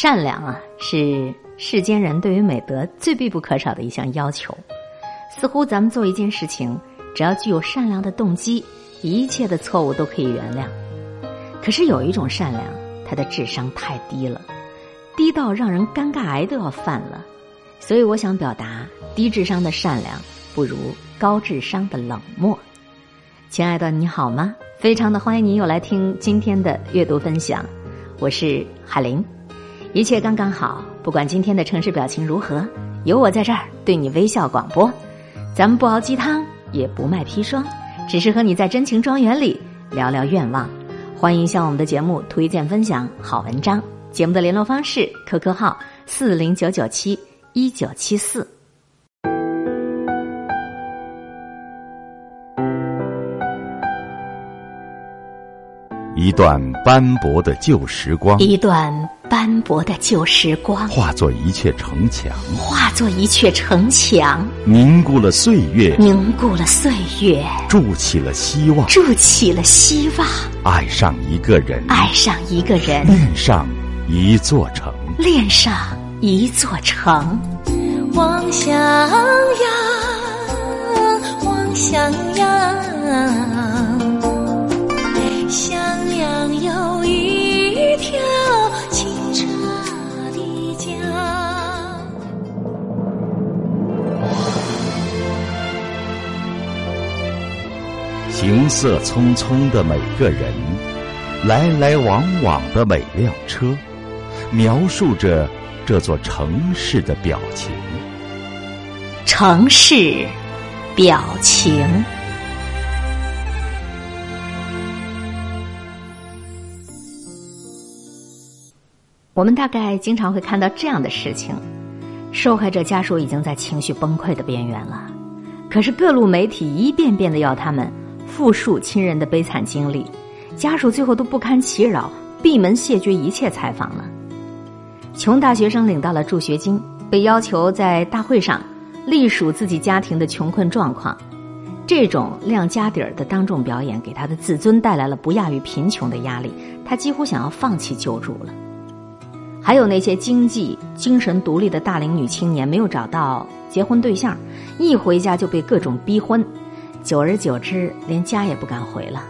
善良啊，是世间人对于美德最必不可少的一项要求。似乎咱们做一件事情，只要具有善良的动机，一切的错误都可以原谅。可是有一种善良，它的智商太低了，低到让人尴尬癌都要犯了。所以我想表达，低智商的善良不如高智商的冷漠。亲爱的，你好吗？非常的欢迎您又来听今天的阅读分享，我是海林。一切刚刚好，不管今天的城市表情如何，有我在这儿对你微笑广播。咱们不熬鸡汤，也不卖砒霜，只是和你在真情庄园里聊聊愿望。欢迎向我们的节目推荐分享好文章。节目的联络方式：QQ 号四零九九七一九七四。一段斑驳的旧时光，一段斑驳的旧时光，化作一阙城墙，化作一阙城墙，凝固了岁月，凝固了岁月，筑起了希望，筑起了希望，爱上一个人，爱上一个人，恋上一座城，恋上一座城，望向色匆匆的每个人，来来往往的每辆车，描述着这座城市的表情。城市表情。我们大概经常会看到这样的事情：受害者家属已经在情绪崩溃的边缘了，可是各路媒体一遍遍的要他们。复述亲人的悲惨经历，家属最后都不堪其扰，闭门谢绝一切采访了。穷大学生领到了助学金，被要求在大会上隶属自己家庭的穷困状况。这种亮家底儿的当众表演，给他的自尊带来了不亚于贫穷的压力，他几乎想要放弃救助了。还有那些经济、精神独立的大龄女青年，没有找到结婚对象，一回家就被各种逼婚。久而久之，连家也不敢回了。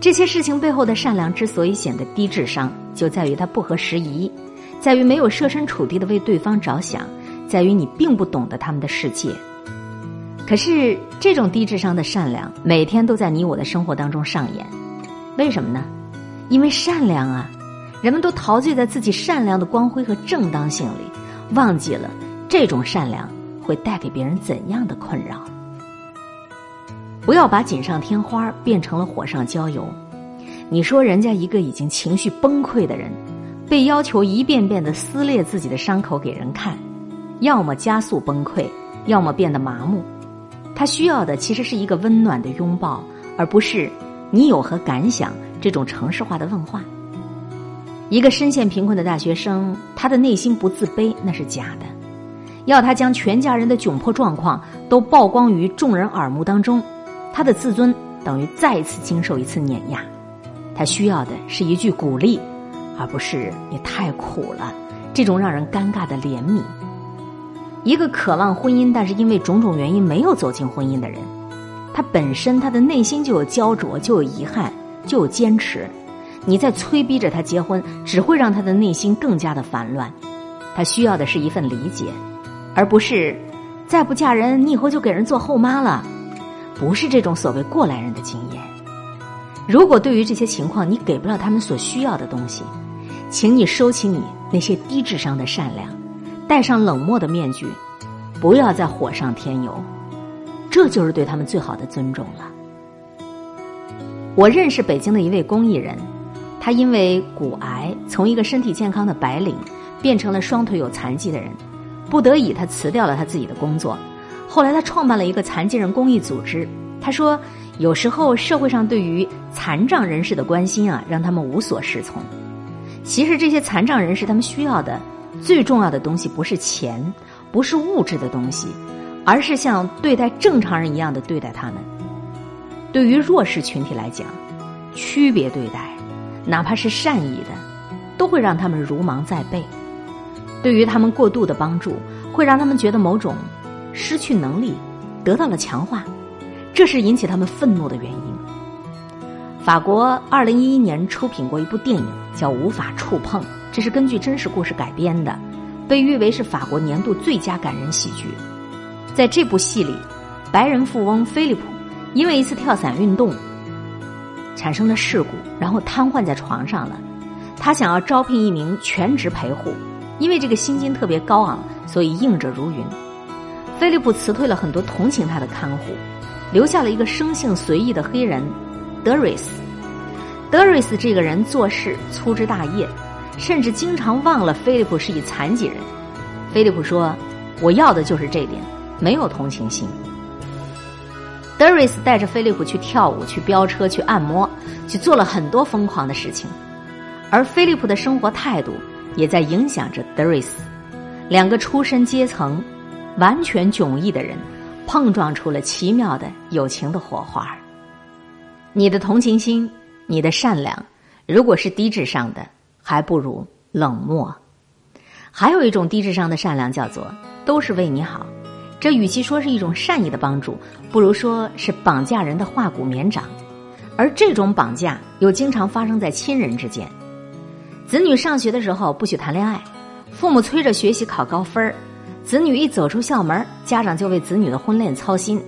这些事情背后的善良之所以显得低智商，就在于它不合时宜，在于没有设身处地的为对方着想，在于你并不懂得他们的世界。可是，这种低智商的善良，每天都在你我的生活当中上演。为什么呢？因为善良啊，人们都陶醉在自己善良的光辉和正当性里，忘记了这种善良会带给别人怎样的困扰。不要把锦上添花变成了火上浇油。你说人家一个已经情绪崩溃的人，被要求一遍遍的撕裂自己的伤口给人看，要么加速崩溃，要么变得麻木。他需要的其实是一个温暖的拥抱，而不是你有何感想这种城市化的问话。一个深陷贫困的大学生，他的内心不自卑那是假的。要他将全家人的窘迫状况都曝光于众人耳目当中。他的自尊等于再次经受一次碾压，他需要的是一句鼓励，而不是“你太苦了”这种让人尴尬的怜悯。一个渴望婚姻但是因为种种原因没有走进婚姻的人，他本身他的内心就有焦灼，就有遗憾，就有坚持。你在催逼着他结婚，只会让他的内心更加的烦乱。他需要的是一份理解，而不是再不嫁人，你以后就给人做后妈了。不是这种所谓过来人的经验。如果对于这些情况你给不了他们所需要的东西，请你收起你那些低智商的善良，戴上冷漠的面具，不要再火上添油，这就是对他们最好的尊重了。我认识北京的一位公益人，他因为骨癌从一个身体健康的白领变成了双腿有残疾的人，不得已他辞掉了他自己的工作。后来，他创办了一个残疾人公益组织。他说：“有时候社会上对于残障人士的关心啊，让他们无所适从。其实，这些残障人士他们需要的最重要的东西，不是钱，不是物质的东西，而是像对待正常人一样的对待他们。对于弱势群体来讲，区别对待，哪怕是善意的，都会让他们如芒在背。对于他们过度的帮助，会让他们觉得某种失去能力得到了强化，这是引起他们愤怒的原因。法国二零一一年出品过一部电影，叫《无法触碰》，这是根据真实故事改编的，被誉为是法国年度最佳感人喜剧。在这部戏里，白人富翁菲利普因为一次跳伞运动产生了事故，然后瘫痪在床上了。他想要招聘一名全职陪护。因为这个薪金特别高昂，所以应者如云。菲利普辞退了很多同情他的看护，留下了一个生性随意的黑人德瑞斯。德瑞斯这个人做事粗枝大叶，甚至经常忘了菲利普是一残疾人。菲利普说：“我要的就是这点，没有同情心。”德瑞斯带着菲利普去跳舞、去飙车、去按摩，去做了很多疯狂的事情，而菲利普的生活态度。也在影响着德瑞斯，两个出身阶层完全迥异的人，碰撞出了奇妙的友情的火花。你的同情心，你的善良，如果是低智商的，还不如冷漠。还有一种低智商的善良，叫做都是为你好。这与其说是一种善意的帮助，不如说是绑架人的化骨绵掌。而这种绑架又经常发生在亲人之间。子女上学的时候不许谈恋爱，父母催着学习考高分儿，子女一走出校门，家长就为子女的婚恋操心，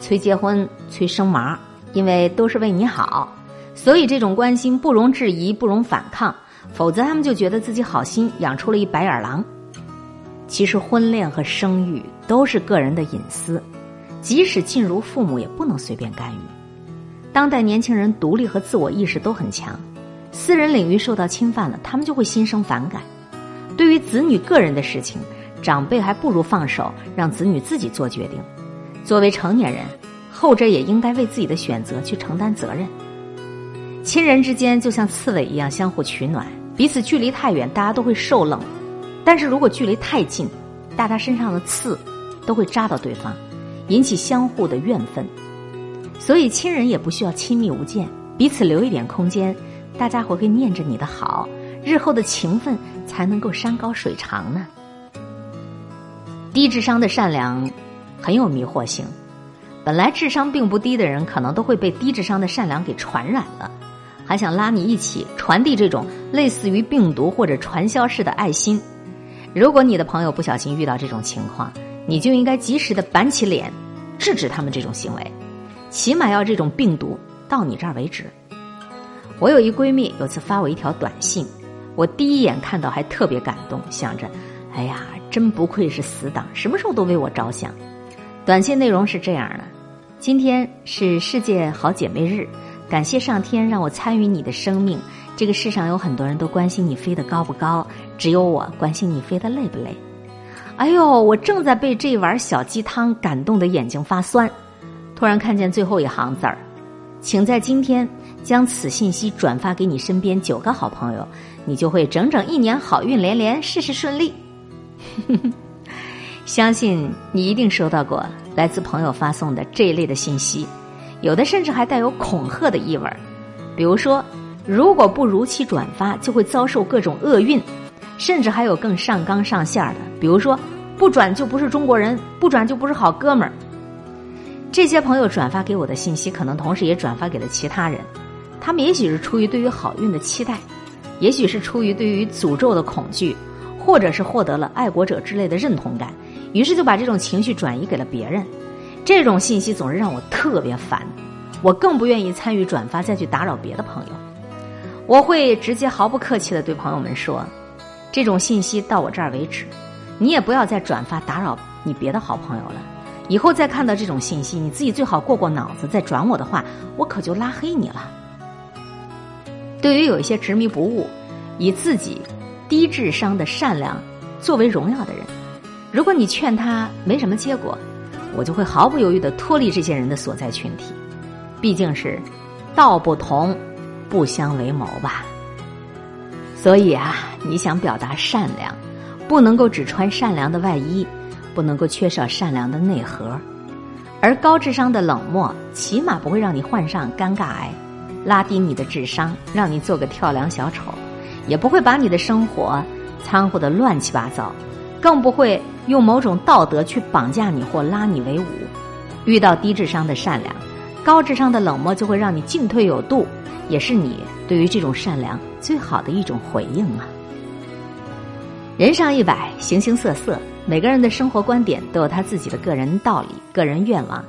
催结婚、催生娃，因为都是为你好，所以这种关心不容置疑、不容反抗，否则他们就觉得自己好心养出了一白眼狼。其实婚恋和生育都是个人的隐私，即使进入父母也不能随便干预。当代年轻人独立和自我意识都很强。私人领域受到侵犯了，他们就会心生反感。对于子女个人的事情，长辈还不如放手，让子女自己做决定。作为成年人，后者也应该为自己的选择去承担责任。亲人之间就像刺猬一样相互取暖，彼此距离太远，大家都会受冷；但是如果距离太近，大家身上的刺都会扎到对方，引起相互的怨愤。所以，亲人也不需要亲密无间，彼此留一点空间。大家伙会念着你的好，日后的情分才能够山高水长呢。低智商的善良很有迷惑性，本来智商并不低的人，可能都会被低智商的善良给传染了，还想拉你一起传递这种类似于病毒或者传销式的爱心。如果你的朋友不小心遇到这种情况，你就应该及时的板起脸，制止他们这种行为，起码要这种病毒到你这儿为止。我有一闺蜜，有次发我一条短信，我第一眼看到还特别感动，想着，哎呀，真不愧是死党，什么时候都为我着想。短信内容是这样的：今天是世界好姐妹日，感谢上天让我参与你的生命。这个世上有很多人都关心你飞得高不高，只有我关心你飞得累不累。哎呦，我正在被这碗小鸡汤感动的眼睛发酸，突然看见最后一行字儿，请在今天。将此信息转发给你身边九个好朋友，你就会整整一年好运连连，事事顺利。相信你一定收到过来自朋友发送的这一类的信息，有的甚至还带有恐吓的意味儿，比如说，如果不如期转发，就会遭受各种厄运，甚至还有更上纲上线的，比如说，不转就不是中国人，不转就不是好哥们儿。这些朋友转发给我的信息，可能同时也转发给了其他人。他们也许是出于对于好运的期待，也许是出于对于诅咒的恐惧，或者是获得了爱国者之类的认同感，于是就把这种情绪转移给了别人。这种信息总是让我特别烦，我更不愿意参与转发再去打扰别的朋友。我会直接毫不客气的对朋友们说：“这种信息到我这儿为止，你也不要再转发打扰你别的好朋友了。以后再看到这种信息，你自己最好过过脑子再转我的话，我可就拉黑你了。”对于有一些执迷不悟、以自己低智商的善良作为荣耀的人，如果你劝他没什么结果，我就会毫不犹豫的脱离这些人的所在群体。毕竟是道不同，不相为谋吧。所以啊，你想表达善良，不能够只穿善良的外衣，不能够缺少善良的内核。而高智商的冷漠，起码不会让你患上尴尬癌。拉低你的智商，让你做个跳梁小丑，也不会把你的生活掺和的乱七八糟，更不会用某种道德去绑架你或拉你为伍。遇到低智商的善良，高智商的冷漠就会让你进退有度，也是你对于这种善良最好的一种回应啊。人上一百，形形色色，每个人的生活观点都有他自己的个人道理、个人愿望。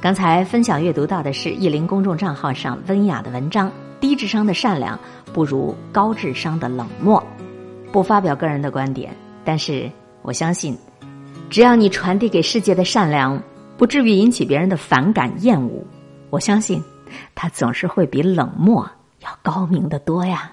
刚才分享阅读到的是意林公众账号上温雅的文章：低智商的善良不如高智商的冷漠。不发表个人的观点，但是我相信，只要你传递给世界的善良不至于引起别人的反感厌恶，我相信，它总是会比冷漠要高明的多呀。